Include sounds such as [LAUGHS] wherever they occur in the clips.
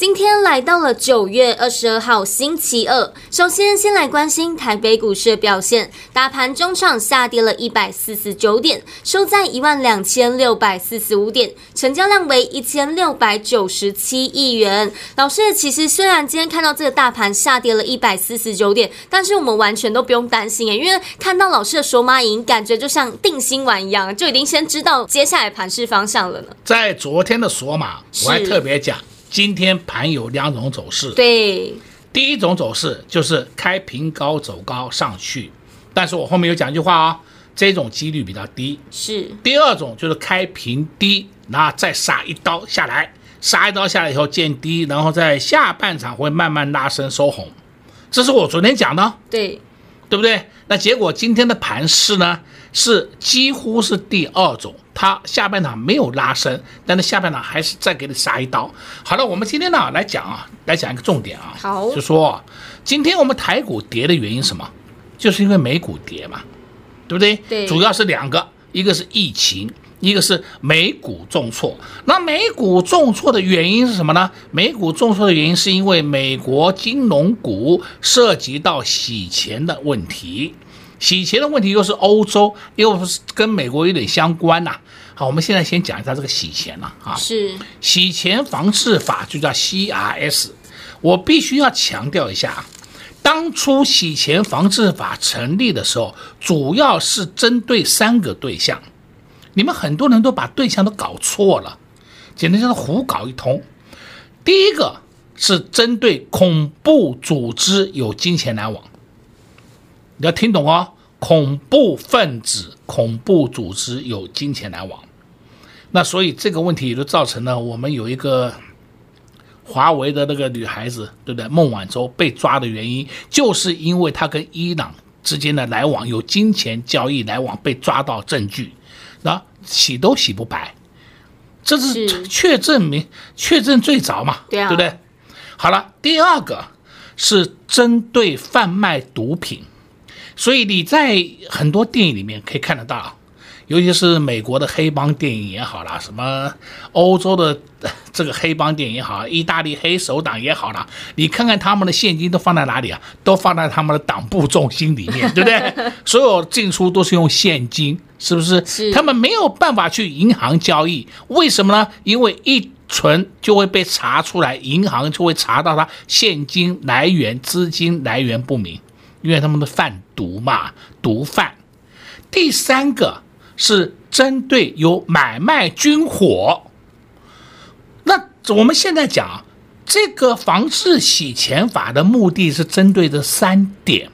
今天来到了九月二十二号星期二，首先先来关心台北股市的表现，大盘中场下跌了一百四十九点，收在一万两千六百四十五点，成交量为一千六百九十七亿元。老师，其实虽然今天看到这个大盘下跌了一百四十九点，但是我们完全都不用担心诶，因为看到老师的索马影，感觉就像定心丸一样，就已经先知道接下来盘势方向了呢。在昨天的索马，我还特别讲。今天盘有两种走势，对，第一种走势就是开平高走高上去，但是我后面有讲一句话啊、哦，这种几率比较低。是，第二种就是开平低，然后再杀一刀下来，杀一刀下来以后见低，然后在下半场会慢慢拉升收红，这是我昨天讲的，对，对不对？那结果今天的盘势呢，是几乎是第二种。它下半场没有拉升，但是下半场还是再给你杀一刀。好了，我们今天呢来讲啊，来讲一个重点啊，好，就说今天我们台股跌的原因是什么？就是因为美股跌嘛，对不对？对，主要是两个，一个是疫情，一个是美股重挫。那美股重挫的原因是什么呢？美股重挫的原因是因为美国金融股涉及到洗钱的问题。洗钱的问题又是欧洲，又是跟美国有点相关呐、啊。好，我们现在先讲一下这个洗钱了啊。是洗钱防治法就叫 CRS。我必须要强调一下啊，当初洗钱防治法成立的时候，主要是针对三个对象。你们很多人都把对象都搞错了，简直就是胡搞一通。第一个是针对恐怖组织有金钱来往。你要听懂哦，恐怖分子、恐怖组织有金钱来往，那所以这个问题也就造成了我们有一个华为的那个女孩子，对不对？孟晚舟被抓的原因，就是因为她跟伊朗之间的来往有金钱交易来往被抓到证据，那洗都洗不白，这是确证明确证最早嘛，对啊，对不对？好了，第二个是针对贩卖毒品。所以你在很多电影里面可以看得到，尤其是美国的黑帮电影也好啦，什么欧洲的 [LAUGHS] 这个黑帮电影也好，意大利黑手党也好啦，你看看他们的现金都放在哪里啊？都放在他们的党部中心里面，[LAUGHS] 对不对？所有进出都是用现金，是不是？是。他们没有办法去银行交易，为什么呢？因为一存就会被查出来，银行就会查到他现金来源、资金来源不明。因为他们的贩毒嘛，毒贩。第三个是针对有买卖军火。那我们现在讲这个防治洗钱法的目的是针对这三点，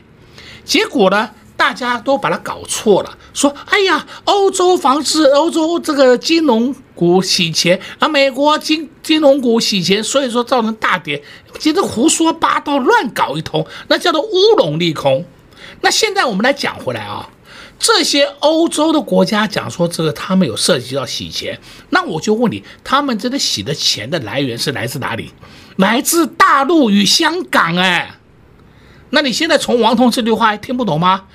结果呢，大家都把它搞错了，说：“哎呀，欧洲防治欧洲这个金融股洗钱啊，美国金金融股洗钱，所以说造成大跌，简直胡说八道，乱搞一通，那叫做乌龙利空。”那现在我们来讲回来啊，这些欧洲的国家讲说这个他们有涉及到洗钱，那我就问你，他们这个洗的钱的来源是来自哪里？来自大陆与香港哎。那你现在从王彤这句话还听不懂吗？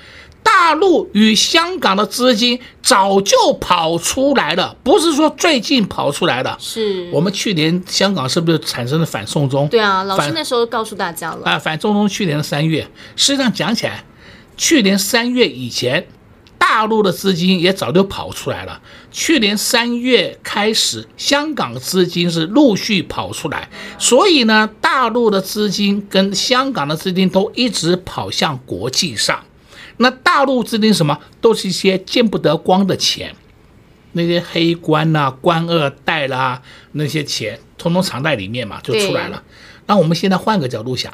大陆与香港的资金早就跑出来了，不是说最近跑出来的。是我们去年香港是不是产生了反送中？对啊，老师那时候告诉大家了啊，反送中去年的三月，实际上讲起来，去年三月以前。大陆的资金也早就跑出来了。去年三月开始，香港资金是陆续跑出来，所以呢，大陆的资金跟香港的资金都一直跑向国际上。那大陆制定什么，都是一些见不得光的钱，那些黑官呐、啊、官二代啦，那些钱通通藏在里面嘛，就出来了。那我们现在换个角度想，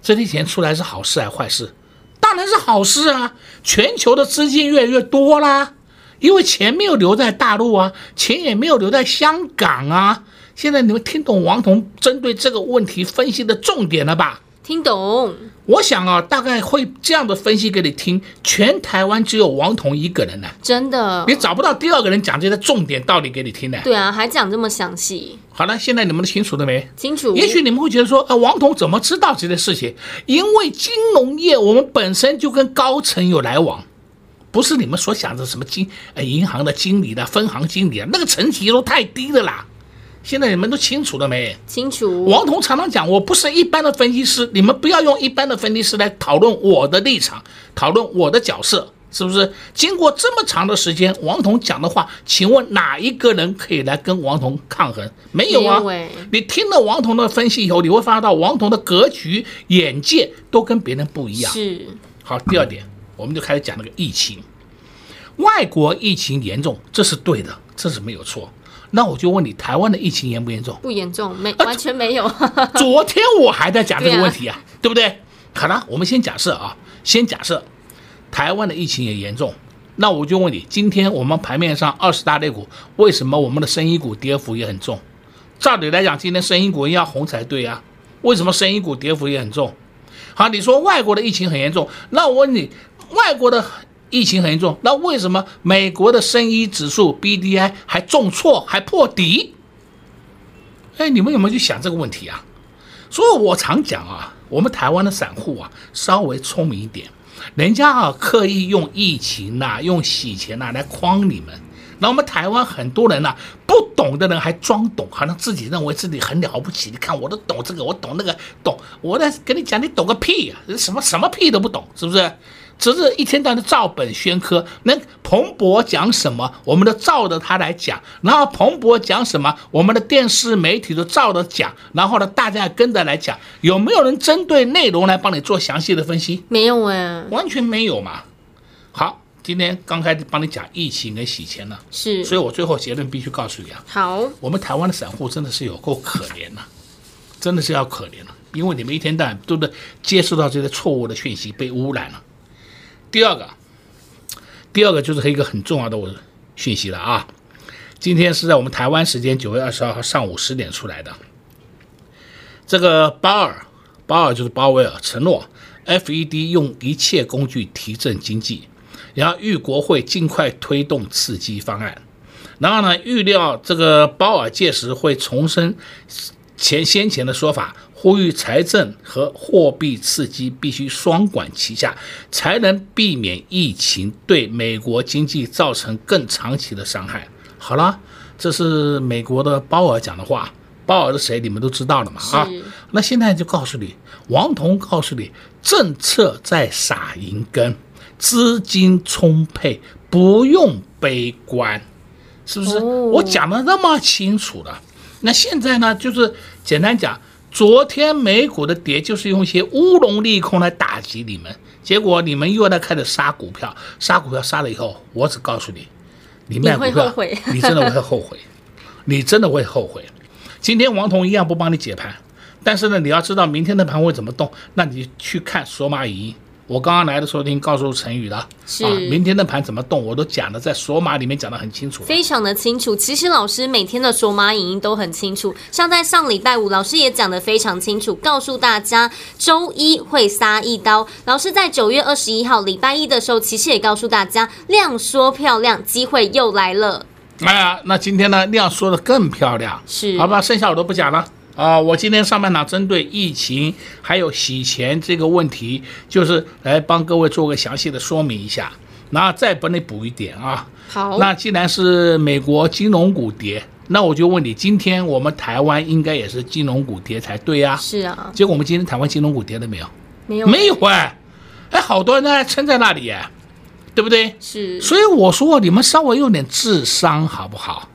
这些钱出来是好事还是坏事？当然是好事啊，全球的资金越来越多啦，因为钱没有留在大陆啊，钱也没有留在香港啊。现在你们听懂王彤针对这个问题分析的重点了吧？听懂，我想啊，大概会这样的分析给你听。全台湾只有王彤一个人呢，真的，你找不到第二个人讲这些重点道理给你听的。对啊，还讲这么详细。好了，现在你们都清楚了没？清楚。也许你们会觉得说，啊，王彤怎么知道这些事情？因为金融业我们本身就跟高层有来往，不是你们所想的什么经呃银行的经理的分行经理啊，那个层级都太低了啦。现在你们都清楚了没？清楚。王彤常常讲，我不是一般的分析师，你们不要用一般的分析师来讨论我的立场，讨论我的角色，是不是？经过这么长的时间，王彤讲的话，请问哪一个人可以来跟王彤抗衡？没有啊。你听了王彤的分析以后，你会发现到王彤的格局、眼界都跟别人不一样。是。好，第二点，我们就开始讲那个疫情，外国疫情严重，这是对的，这是没有错。那我就问你，台湾的疫情严不严重？不严重，没完全没有。[LAUGHS] 昨天我还在讲这个问题啊，对，不对？好了，我们先假设啊，先假设台湾的疫情也严重。那我就问你，今天我们盘面上二十大类股，为什么我们的生意股跌幅也很重？照理来讲，今天生意股要红才对啊，为什么生意股跌幅也很重？好，你说外国的疫情很严重，那我问你，外国的。疫情很严重，那为什么美国的生意指数 BDI 还重挫，还破底？哎，你们有没有去想这个问题啊？所以我常讲啊，我们台湾的散户啊，稍微聪明一点，人家啊刻意用疫情呐、啊，用洗钱呐、啊、来框你们。那我们台湾很多人呢、啊，不懂的人还装懂，好像自己认为自己很了不起。你看，我都懂这个，我懂那个，懂。我在跟你讲，你懂个屁呀、啊！什么什么屁都不懂，是不是？只是一天到晚的照本宣科，那彭博讲什么，我们都照着他来讲；然后彭博讲什么，我们的电视媒体都照着讲。然后呢，大家也跟着来讲。有没有人针对内容来帮你做详细的分析？没有哎，完全没有嘛。好，今天刚开始帮你讲疫情跟洗钱了，是，所以我最后结论必须告诉你啊，好，我们台湾的散户真的是有够可怜呐，真的是要可怜了，因为你们一天到晚都在接受到这些错误的讯息，被污染了。第二个，第二个就是一个很重要的讯息了啊！今天是在我们台湾时间九月二十二号上午十点出来的。这个巴尔，巴尔就是鲍威尔承诺，FED 用一切工具提振经济，然后预国会尽快推动刺激方案。然后呢，预料这个鲍尔届时会重申前先前的说法。呼吁财政和货币刺激必须双管齐下，才能避免疫情对美国经济造成更长期的伤害。好了，这是美国的鲍尔讲的话。鲍尔是谁？你们都知道了嘛？啊，那现在就告诉你，王彤告诉你，政策在撒银根，资金充沛，不用悲观，是不是？我讲的那么清楚了。那现在呢，就是简单讲。昨天美股的跌就是用一些乌龙利空来打击你们，结果你们又在开始杀股票，杀股票杀了以后，我只告诉你，你卖股票，你真的会后悔，你真的会后悔。今天王彤一样不帮你解盘，但是呢，你要知道明天的盘会怎么动，那你去看索马语音。我刚刚来的时候，已经告诉陈宇了，是啊，明天的盘怎么动，我都讲的在索马里面讲的很清楚，非常的清楚。其实老师每天的索马影音都很清楚，像在上礼拜五，老师也讲的非常清楚，告诉大家周一会杀一刀。老师在九月二十一号礼拜一的时候，其实也告诉大家量缩漂亮，机会又来了。哎呀，那今天呢，量缩的更漂亮，是，好吧，剩下我都不讲了。啊，我今天上半场针对疫情还有洗钱这个问题，就是来帮各位做个详细的说明一下，然后再帮你补一点啊。好，那既然是美国金融股跌，那我就问你，今天我们台湾应该也是金融股跌才对呀？是啊。结果我们今天台湾金融股跌了没有？没有，没有哎，哎，好多人在撑在那里哎，对不对？是。所以我说你们稍微用点智商好不好？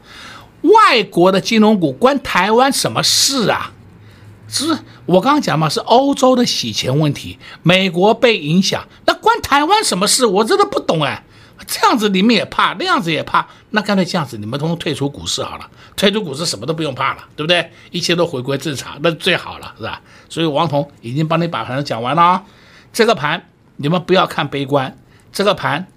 外国的金融股关台湾什么事啊？是我刚刚讲嘛，是欧洲的洗钱问题，美国被影响，那关台湾什么事？我真的不懂哎。这样子你们也怕，那样子也怕，那干脆这样子，你们通通退出股市好了，退出股市什么都不用怕了，对不对？一切都回归正常，那最好了，是吧？所以王彤已经帮你把盘讲完了啊，这个盘你们不要看悲观，这个盘，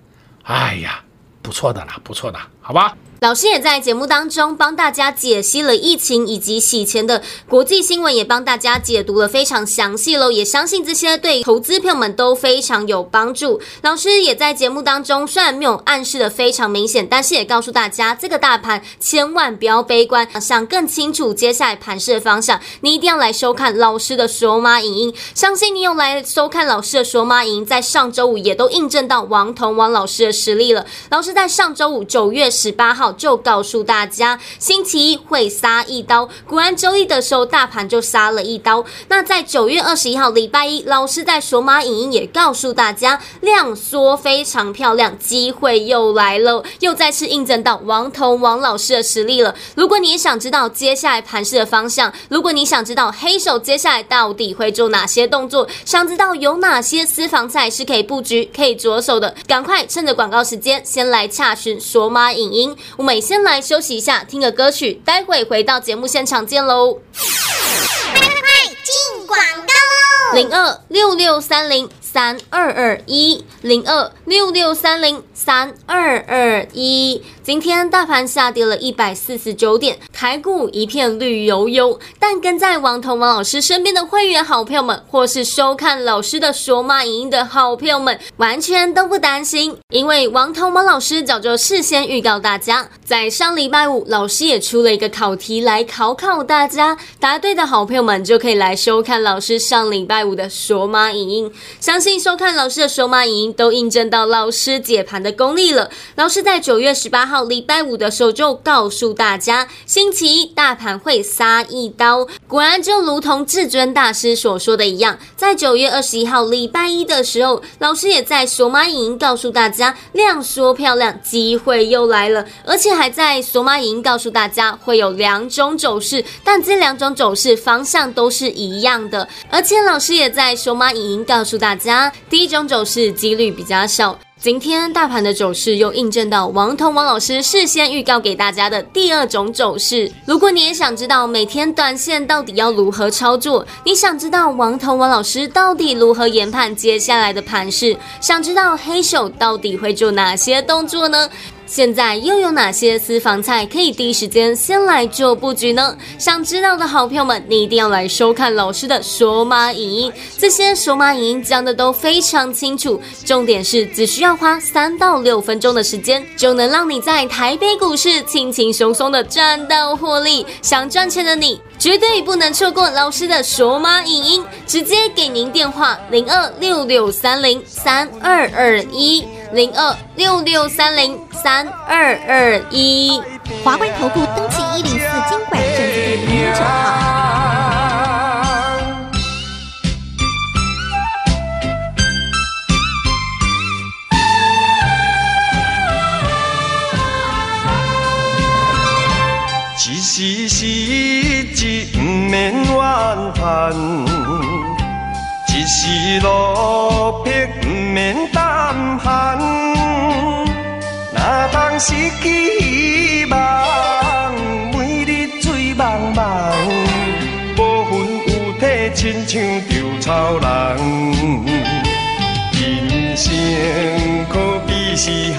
哎呀，不错的啦，不错的，好吧。老师也在节目当中帮大家解析了疫情以及洗钱的国际新闻，也帮大家解读了非常详细喽。也相信这些对投资朋友们都非常有帮助。老师也在节目当中虽然没有暗示的非常明显，但是也告诉大家，这个大盘千万不要悲观。想更清楚接下来盘势的方向，你一定要来收看老师的索马影音。相信你有来收看老师的索马影音，在上周五也都印证到王彤王老师的实力了。老师在上周五九月十八号。就告诉大家，星期一会杀一刀。果然，周一的时候大盘就杀了一刀。那在九月二十一号礼拜一，老师在索马影音也告诉大家，量缩非常漂亮，机会又来了，又再次印证到王彤王老师的实力了。如果你想知道接下来盘势的方向，如果你想知道黑手接下来到底会做哪些动作，想知道有哪些私房菜是可以布局、可以着手的，赶快趁着广告时间先来洽询索马影音。我们先来休息一下，听个歌曲，待会回到节目现场见喽！快快快，进广告喽！零二六六三零三二二一零二六六三零三二二一。今天大盘下跌了一百四十九点，台股一片绿油油。但跟在王彤王老师身边的会员好朋友们，或是收看老师的索马影音的好朋友们，完全都不担心，因为王彤王老师早就事先预告大家，在上礼拜五，老师也出了一个考题来考考大家，答对的好朋友们就可以来收看老师上礼拜五的索马影音。相信收看老师的索马影音，都印证到老师解盘的功力了。老师在九月十八号。礼拜五的时候就告诉大家，星期一大盘会杀一刀。果然，就如同至尊大师所说的一样，在九月二十一号礼拜一的时候，老师也在索马影音告诉大家，量缩漂亮，机会又来了，而且还在索马影音告诉大家会有两种走势，但这两种走势方向都是一样的。而且老师也在索马影音告诉大家，第一种走势几率比较小。今天大盘的走势又印证到王彤王老师事先预告给大家的第二种走势。如果你也想知道每天短线到底要如何操作，你想知道王彤王老师到底如何研判接下来的盘势，想知道黑手到底会做哪些动作呢？现在又有哪些私房菜可以第一时间先来做布局呢？想知道的好朋友们，你一定要来收看老师的索马影音。这些索马影音讲的都非常清楚，重点是只需要花三到六分钟的时间，就能让你在台北股市轻轻松松的赚到获利。想赚钱的你，绝对不能错过老师的索马影音，直接给您电话零二六六三零三二二一。零二六六三零三二二一，华冠投顾登记一零四金管证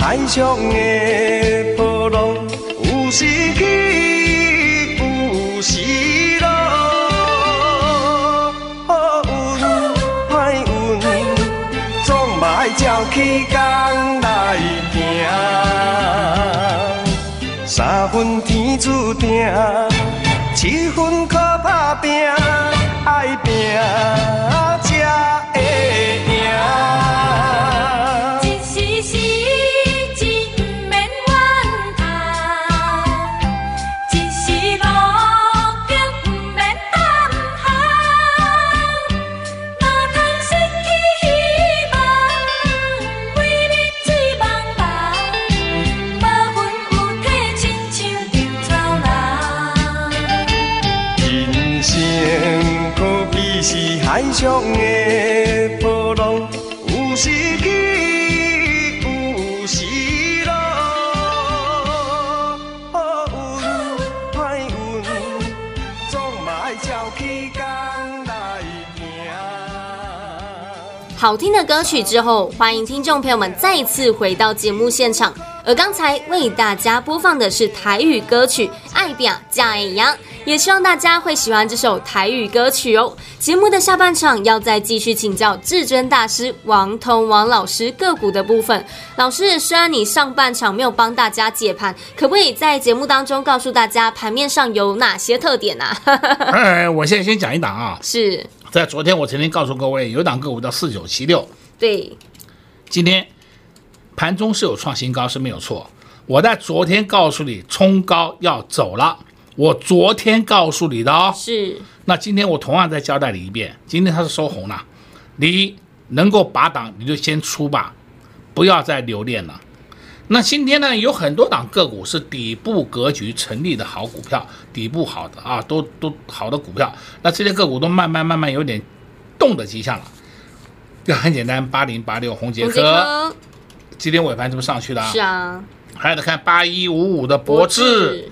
海上的波浪，有时起，有时落。好运歹运，总嘛爱照起工来行。三分天注定，七分靠打拼，爱拼。好听的歌曲之后欢迎听众朋友们再次回到节目现场。而刚才为大家播放的是台语歌曲爱表加一阳。也希望大家会喜欢这首台语歌曲哦。节目的下半场要再继续请教至尊大师王通王老师个股的部分。老师，虽然你上半场没有帮大家解盘，可不可以在节目当中告诉大家盘面上有哪些特点呢、啊？哎，我现在先讲一档啊，是 [LAUGHS] 在昨天我曾经告诉各位，有一档个股叫四九七六，对，今天。盘中是有创新高是没有错，我在昨天告诉你冲高要走了，我昨天告诉你的哦。是，那今天我同样再交代你一遍，今天它是收红了，你能够拔档你就先出吧，不要再留恋了。那今天呢，有很多档个股是底部格局成立的好股票，底部好的啊，都都好的股票，那这些个股都慢慢慢慢有点动的迹象了。就很简单，八零八六红杰科。今天尾盘是不是上去了？是啊，还有得看八一五五的博智，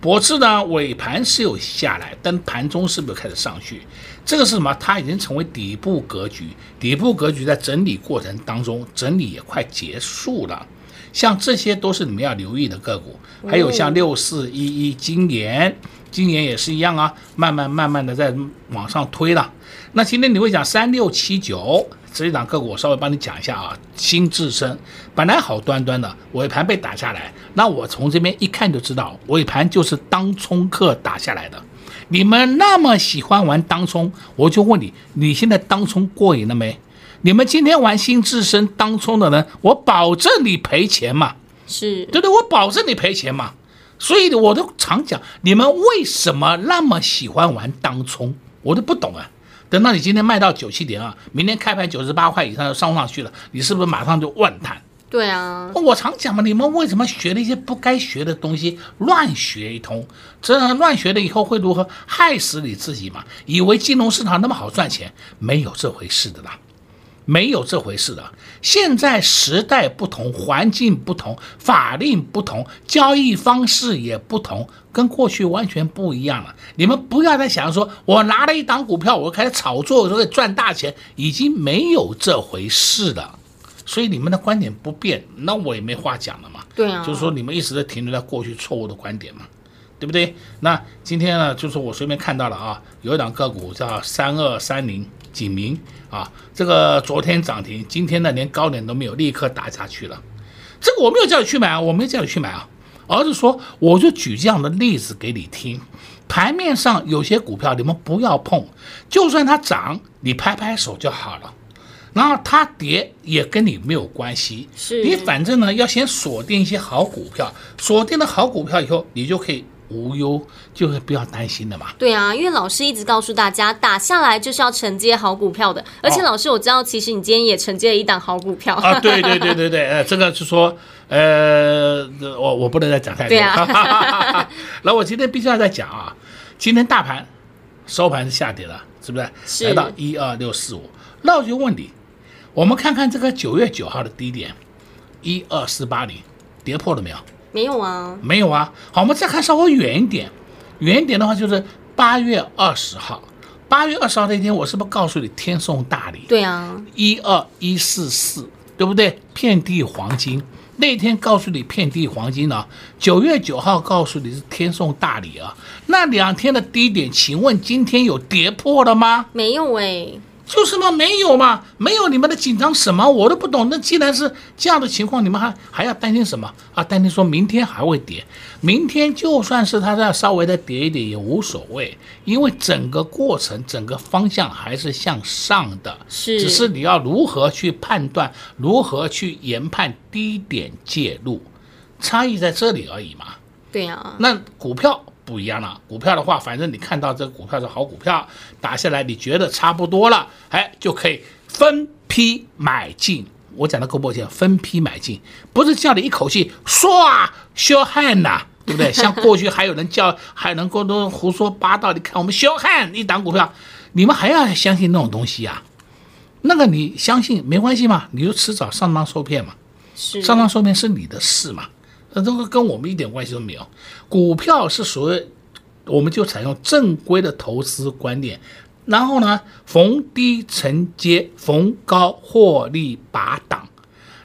博智呢尾盘是有下来，但盘中是不是开始上去？这个是什么？它已经成为底部格局，底部格局在整理过程当中，整理也快结束了。像这些都是你们要留意的个股，还有像六四一一今年，今年也是一样啊，慢慢慢慢的在往上推了。那今天你会讲三六七九。这一档个股我稍微帮你讲一下啊，新智深本来好端端的，尾盘被打下来，那我从这边一看就知道，尾盘就是当冲客打下来的。你们那么喜欢玩当冲，我就问你，你现在当冲过瘾了没？你们今天玩新智深当冲的人，我保证你赔钱嘛，是对不对？我保证你赔钱嘛。所以我都常讲，你们为什么那么喜欢玩当冲，我都不懂啊。等到你今天卖到九七点二，明天开盘九十八块以上就上不上去了，你是不是马上就万谈？对啊，我常讲嘛，你们为什么学了一些不该学的东西，乱学一通？这乱学了以后会如何？害死你自己嘛？以为金融市场那么好赚钱，没有这回事的啦。没有这回事的。现在时代不同，环境不同，法令不同，交易方式也不同，跟过去完全不一样了。你们不要再想说，我拿了一档股票，我开始炒作，我就会赚大钱，已经没有这回事了。所以你们的观点不变，那我也没话讲了嘛。对啊，就是说你们一直在停留在过去错误的观点嘛，对不对？那今天呢，就是我随便看到了啊，有一档个股叫三二三零。景明啊，这个昨天涨停，今天呢连高点都没有，立刻打下去了。这个我没有叫你去买啊，我没有叫你去买啊，而是说我就举这样的例子给你听。盘面上有些股票你们不要碰，就算它涨，你拍拍手就好了。然后它跌也跟你没有关系，是你反正呢要先锁定一些好股票，锁定了好股票以后，你就可以。无忧就是不要担心的嘛。对啊，因为老师一直告诉大家，打下来就是要承接好股票的。而且老师，我知道，其实你今天也承接了一档好股票。哦、啊，对对对对对，呃，这个是说，呃，我我不能再讲太多。对啊。[LAUGHS] 那我今天必须要再讲啊，今天大盘收盘是下跌了，是不是？是。来到一二六四五，那我就问你，我们看看这个九月九号的低点，一二四八零，跌破了没有？没有啊，没有啊。好，我们再看稍微远一点，远一点的话就是八月二十号。八月二十号那天，我是不是告诉你天送大礼？对啊，一二一四四，对不对？遍地黄金。那天告诉你遍地黄金呢，九月九号告诉你是天送大礼啊。那两天的低点，请问今天有跌破了吗？没有哎。就是嘛，没有嘛，没有你们的紧张什么，我都不懂。那既然是这样的情况，你们还还要担心什么啊？担心说明天还会跌，明天就算是它再稍微的跌一点也无所谓，因为整个过程、整个方向还是向上的，是，只是你要如何去判断，如何去研判低点介入，差异在这里而已嘛。对呀，那股票。不一样了，股票的话，反正你看到这个股票是好股票，打下来你觉得差不多了，哎，就可以分批买进。我讲的够不够？分批买进，不是叫你一口气唰削汗呐，对不对？像过去还有人叫，还能够都胡说八道。你看我们削汗一档股票，你们还要相信那种东西啊？那个你相信没关系嘛？你就迟早上当受骗嘛，上当受骗是你的事嘛。那这个跟我们一点关系都没有。股票是属于，我们就采用正规的投资观念，然后呢，逢低承接，逢高获利拔档。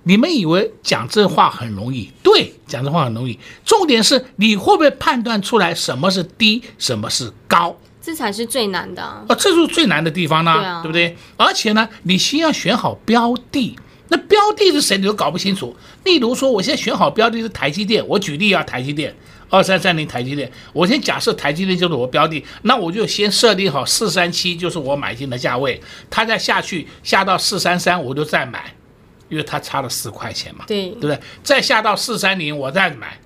你们以为讲这话很容易？对，讲这话很容易。重点是你会不会判断出来什么是低，什么是高？这才是最难的啊！哦，这是最难的地方呢，对啊，对不对？而且呢，你先要选好标的。那标的是谁，你都搞不清楚。例如说，我现在选好标的是台积电，我举例啊，台积电二三三零，台积电，我先假设台积电就是我标的，那我就先设定好四三七就是我买进的价位，它再下去下到四三三，我就再买。因为它差了四块钱嘛，对，对不对？再下到四三零，我再买，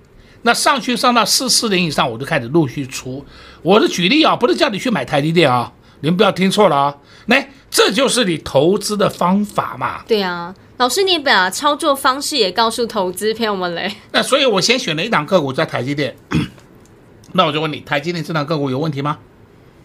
那上去上到四四零以上，我就开始陆续出。我的举例啊，不是叫你去买台积电啊，你们不要听错了啊。来，这就是你投资的方法嘛。对啊，老师，你把操作方式也告诉投资朋友们嘞。[LAUGHS] 那所以，我先选了一档个股在台积电。[CLEARS THROAT] 那我就问你，台积电这档个股有问题吗？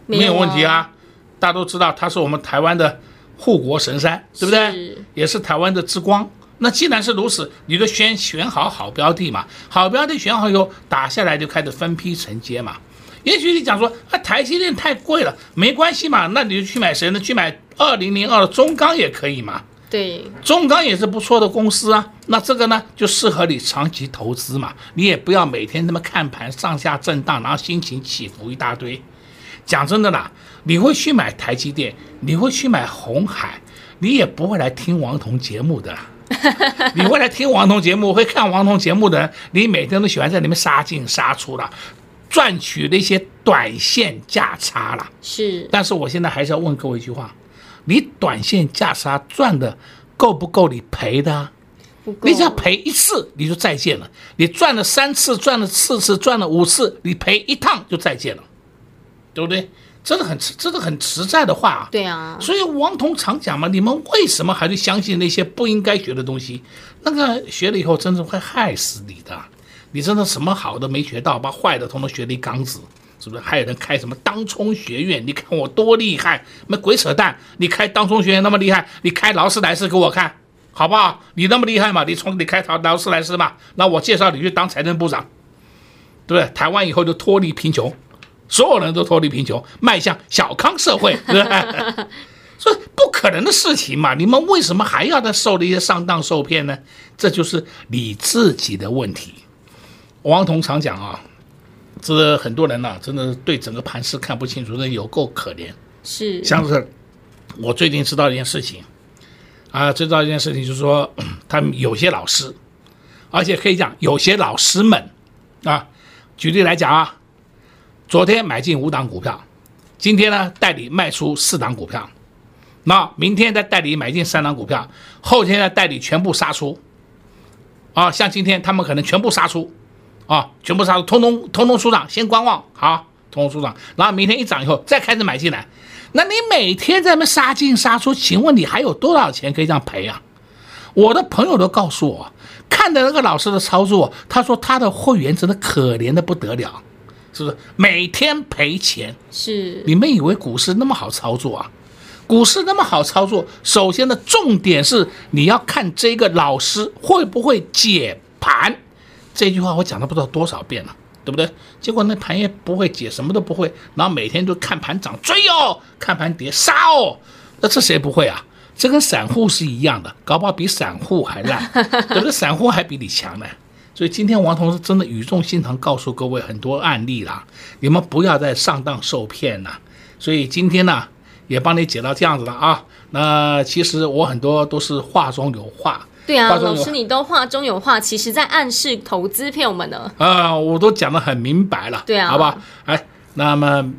没有，问题啊，大家都知道它是我们台湾的。护国神山，对不对？是也是台湾的之光。那既然是如此，你就先选好好标的嘛。好标的选好以后，打下来就开始分批承接嘛。也许你讲说啊，台积电太贵了，没关系嘛，那你就去买谁呢？去买二零零二的中钢也可以嘛。对，中钢也是不错的公司啊。那这个呢，就适合你长期投资嘛。你也不要每天那么看盘上下震荡，然后心情起伏一大堆。讲真的啦，你会去买台积电，你会去买红海，你也不会来听王彤节目的。[LAUGHS] 你会来听王彤节目，会看王彤节目的人，你每天都喜欢在里面杀进杀出的，赚取那些短线价差了。是，但是我现在还是要问各位一句话：你短线价差赚的够不够你赔的？你只要赔一次你就再见了，你赚了三次，赚了四次，赚了五次，你赔一趟就再见了。对不对？真的很实，真的很实在的话啊。对啊。所以王彤常讲嘛，你们为什么还是相信那些不应该学的东西？那个学了以后，真的会害死你的。你真的什么好的没学到，把坏的统统学了一缸子，是不是？还有人开什么当冲学院？你看我多厉害，那鬼扯淡！你开当冲学院那么厉害，你开劳斯莱斯给我看，好不好？你那么厉害嘛？你从你开劳劳斯莱斯嘛？那我介绍你去当财政部长，对不对？台湾以后就脱离贫穷。所有人都脱离贫穷，迈向小康社会，[LAUGHS] 对吧？所以不可能的事情嘛，你们为什么还要再受那些上当受骗呢？这就是你自己的问题。王彤常讲啊，这很多人呐、啊，真的对整个盘势看不清楚，那有够可怜。是，像是我最近知道一件事情啊，知道一件事情就是说，[CLEARS THROAT] 他们有些老师，而且可以讲有些老师们啊，举例来讲啊。昨天买进五档股票，今天呢代理卖出四档股票，那明天再代理买进三档股票，后天呢代理全部杀出，啊，像今天他们可能全部杀出，啊，全部杀出，通通通通出场，先观望，好，通通出场，然后明天一涨以后再开始买进来，那你每天在那杀进杀出，请问你还有多少钱可以这样赔啊？我的朋友都告诉我，看的那个老师的操作，他说他的会员真的可怜的不得了。是不是每天赔钱？是你们以为股市那么好操作啊？股市那么好操作，首先的重点是你要看这个老师会不会解盘。这句话我讲了不知道多少遍了，对不对？结果那盘也不会解，什么都不会，然后每天都看盘涨追哦，看盘跌杀哦，那这谁不会啊？这跟散户是一样的，搞不好比散户还烂，对不对 [LAUGHS] 散户还比你强呢。所以今天王同是真的语重心长，告诉各位很多案例啦，你们不要再上当受骗了。所以今天呢，也帮你解到这样子了啊。那其实我很多都是话中有话。对啊，老师你都话中有话，其实在暗示投资朋友们呢。啊，我都讲得很明白了。对啊，好吧。哎，那么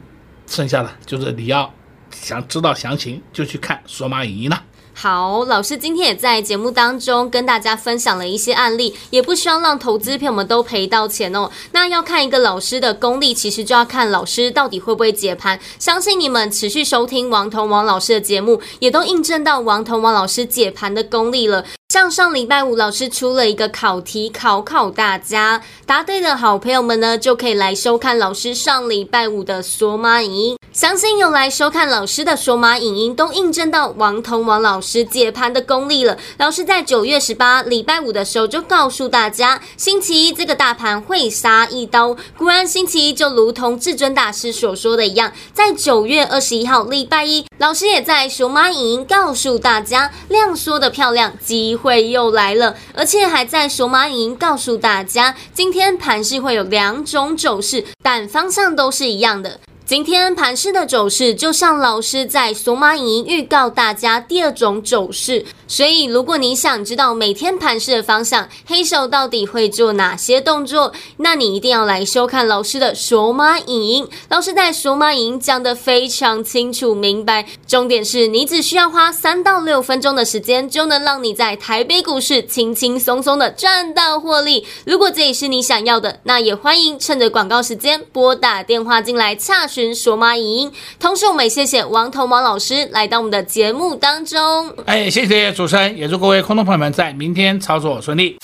剩下的就是你要想知道详情，就去看索马影音了。好，老师今天也在节目当中跟大家分享了一些案例，也不希望让投资朋友们都赔到钱哦。那要看一个老师的功力，其实就要看老师到底会不会解盘。相信你们持续收听王彤王老师的节目，也都印证到王彤王老师解盘的功力了。像上礼拜五老师出了一个考题考考大家，答对的好朋友们呢，就可以来收看老师上礼拜五的索马影音。相信有来收看老师的索马影音，都印证到王彤王老师解盘的功力了。老师在九月十八礼拜五的时候就告诉大家，星期一这个大盘会杀一刀。果然，星期一就如同至尊大师所说的一样，在九月二十一号礼拜一，老师也在索马影音告诉大家，量缩的漂亮，机会又来了，而且还在索马影音告诉大家，今天盘势会有两种走势，但方向都是一样的。今天盘势的走势，就像老师在索马影音预告大家第二种走势。所以，如果你想知道每天盘势的方向，黑手到底会做哪些动作，那你一定要来收看老师的索马影。老师在索马影讲的非常清楚明白，重点是你只需要花三到六分钟的时间，就能让你在台北股市轻轻松松的赚到获利。如果这也是你想要的，那也欢迎趁着广告时间拨打电话进来洽询索马影音。同时，我们也谢谢王头毛老师来到我们的节目当中。哎，谢谢主持人，也祝各位空头朋友们在明天操作顺利。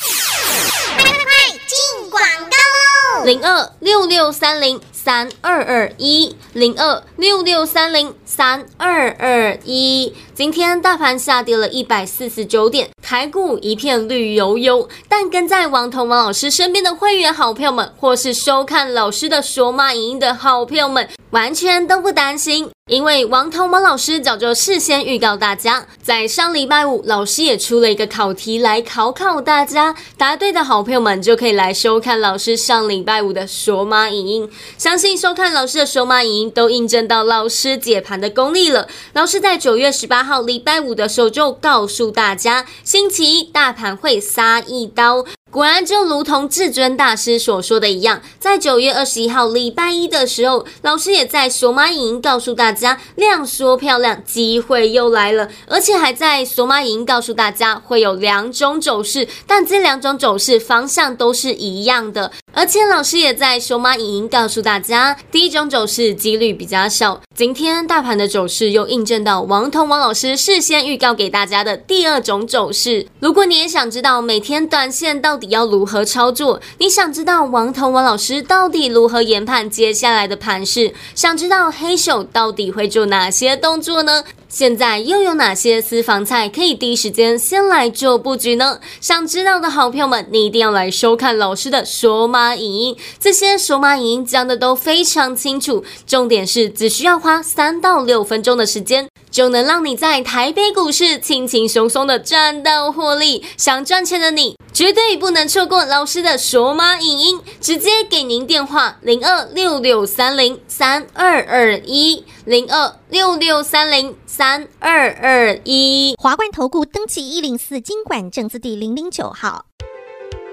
快快快，进广告喽！零二六六三零三二二一零二六六三零三二二一。今天大盘下跌了一百四十九点，台股一片绿油油。但跟在王彤王老师身边的会员好朋友们，或是收看老师的说骂影音的好朋友们，完全都不担心。因为王彤王老师早就事先预告大家，在上礼拜五，老师也出了一个考题来考考大家。答对的好朋友们就可以来收看老师上礼拜五的索马影音。相信收看老师的索马影音，都印证到老师解盘的功力了。老师在九月十八号礼拜五的时候就告诉大家，星期一大盘会杀一刀。果然，就如同至尊大师所说的一样，在九月二十一号礼拜一的时候，老师也在索马影音告诉大家，量缩漂亮，机会又来了，而且还在索马影音告诉大家会有两种走势，但这两种走势方向都是一样的。而且老师也在索马影音告诉大家，第一种走势几率比较小。今天大盘的走势又印证到王彤王老师事先预告给大家的第二种走势。如果你也想知道每天短线到底要如何操作？你想知道王彤王老师到底如何研判接下来的盘势？想知道黑手到底会做哪些动作呢？现在又有哪些私房菜可以第一时间先来做布局呢？想知道的好朋友们，你一定要来收看老师的索马影音。这些索马影音讲的都非常清楚，重点是只需要花三到六分钟的时间，就能让你在台北股市轻轻松松的赚到获利。想赚钱的你，绝对不能错过老师的索马影音，直接给您电话零二六六三零三二二一零二六六三零三二二一。华冠投顾登记一零四经管证字第零零九号。